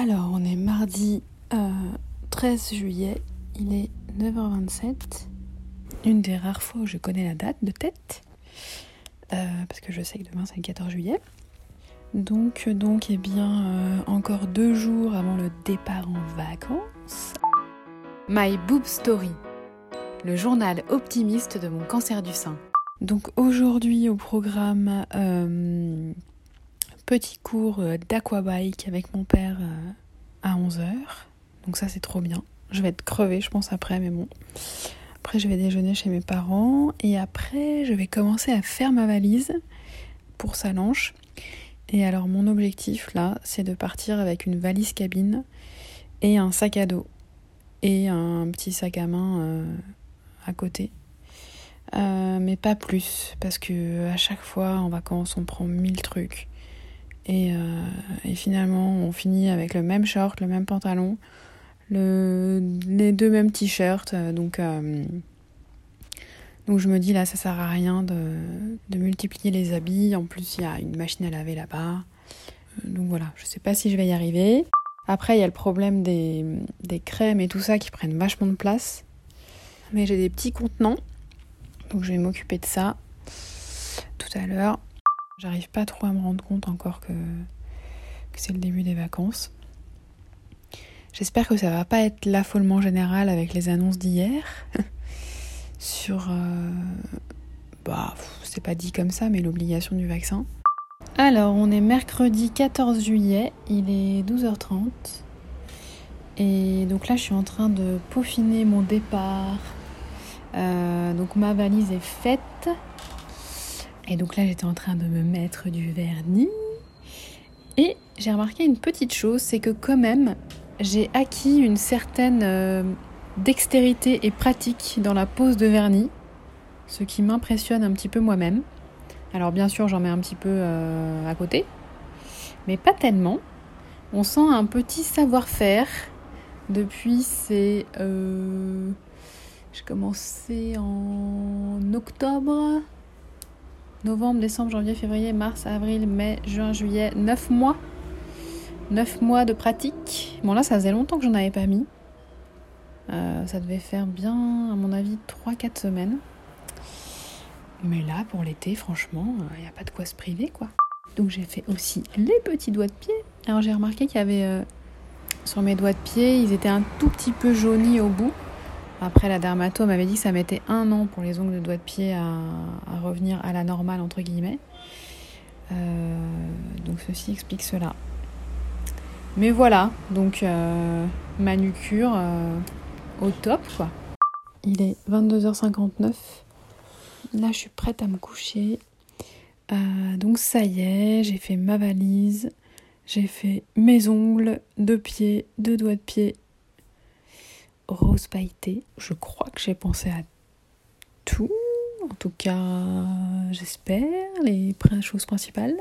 Alors, on est mardi 13 juillet, il est 9h27. Une des rares fois où je connais la date de tête, euh, parce que je sais que demain c'est le 14 juillet. Donc, donc, eh bien, euh, encore deux jours avant le départ en vacances. My Boob Story, le journal optimiste de mon cancer du sein. Donc aujourd'hui au programme, euh, petit cours d'aquabike avec mon père à 11h. Donc ça c'est trop bien. Je vais être crevée je pense après mais bon. Après je vais déjeuner chez mes parents et après je vais commencer à faire ma valise pour Salange. Et alors mon objectif là c'est de partir avec une valise cabine et un sac à dos et un petit sac à main euh, à côté. Euh, mais pas plus parce que à chaque fois en vacances on prend mille trucs et, euh, et, finalement on finit avec le même short, le même pantalon, le, les deux mêmes t-shirts. Euh, donc, euh, donc je me dis là, ça sert à rien de, multiplier les habits. En plus, il y a une machine à laver là-bas. Donc voilà, je sais pas si je vais y arriver. Après, il y a le problème des crèmes et tout ça qui prennent vachement de place. Mais j'ai des petits contenants. Donc je vais m'occuper de ça tout à l'heure. J'arrive pas trop à me rendre compte encore que, c'est le début des vacances. J'espère que ça va pas être l'affolement général avec les annonces d'hier sur euh, bah c'est pas dit comme ça mais l'obligation du vaccin. Alors, on est mercredi 14 juillet, il est 12h30. Et donc là, je suis en train de peaufiner mon départ. Euh, donc ma valise est faite. Et donc là, j'étais en train de me mettre du vernis. Et j'ai remarqué une petite chose, c'est que quand même, j'ai acquis une certaine euh, dextérité et pratique dans la pose de vernis, ce qui m'impressionne un petit peu moi-même. Alors bien sûr, j'en mets un petit peu euh, à côté, mais pas tellement. On sent un petit savoir-faire depuis c'est... Euh, j'ai commencé en octobre, novembre, décembre, janvier, février, mars, avril, mai, juin, juillet, 9 mois 9 mois de pratique. Bon là ça faisait longtemps que j'en avais pas mis. Euh, ça devait faire bien, à mon avis, 3-4 semaines. Mais là, pour l'été, franchement, il n'y a pas de quoi se priver, quoi. Donc j'ai fait aussi les petits doigts de pied. Alors j'ai remarqué qu'il y avait euh, sur mes doigts de pied, ils étaient un tout petit peu jaunis au bout. Après, la dermato m'avait dit que ça mettait un an pour les ongles de doigts de pied à, revenir à la normale, entre guillemets. Euh, donc ceci explique cela. Mais voilà, donc euh, manucure euh, au top quoi. Il est 22h59. Là, je suis prête à me coucher. Euh, donc ça y est, j'ai fait ma valise. J'ai fait mes ongles, deux pieds, deux doigts de pied. Rose pailleté. Je crois que j'ai pensé à tout. En tout cas, j'espère, les choses principales.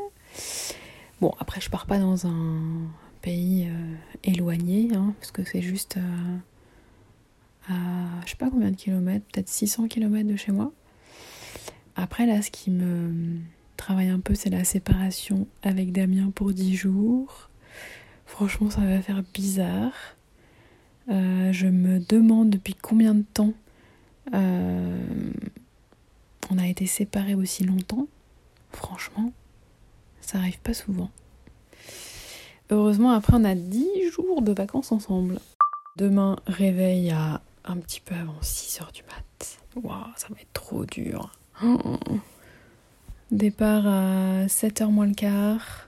Bon, après, je pars pas dans un pays euh, éloigné, hein, parce que c'est juste euh, à je sais pas combien de kilomètres, peut-être 600 kilomètres de chez moi. Après là, ce qui me travaille un peu, c'est la séparation avec Damien pour 10 jours. Franchement, ça va faire bizarre. Euh, je me demande depuis combien de temps on a été séparés aussi longtemps. Franchement, ça arrive pas souvent. Heureusement, après, on a 10 jours de vacances ensemble. Demain, réveil à un petit peu avant 6h du mat. Waouh, ça va être trop dur. Départ à 7h moins le quart.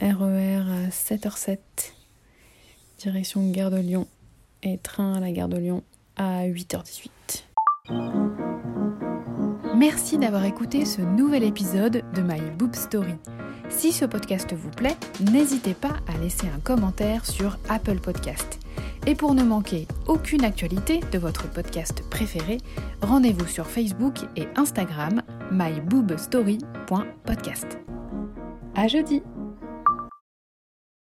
RER à 7h07. Direction Gare de Lyon. Et train à la Gare de Lyon à 8h18. Merci d'avoir écouté ce nouvel épisode de My Boob Story. Si ce podcast vous plaît, n'hésitez pas à laisser un commentaire sur Apple Podcast. Et pour ne manquer aucune actualité de votre podcast préféré, rendez-vous sur Facebook et Instagram myboobstory.podcast. À jeudi!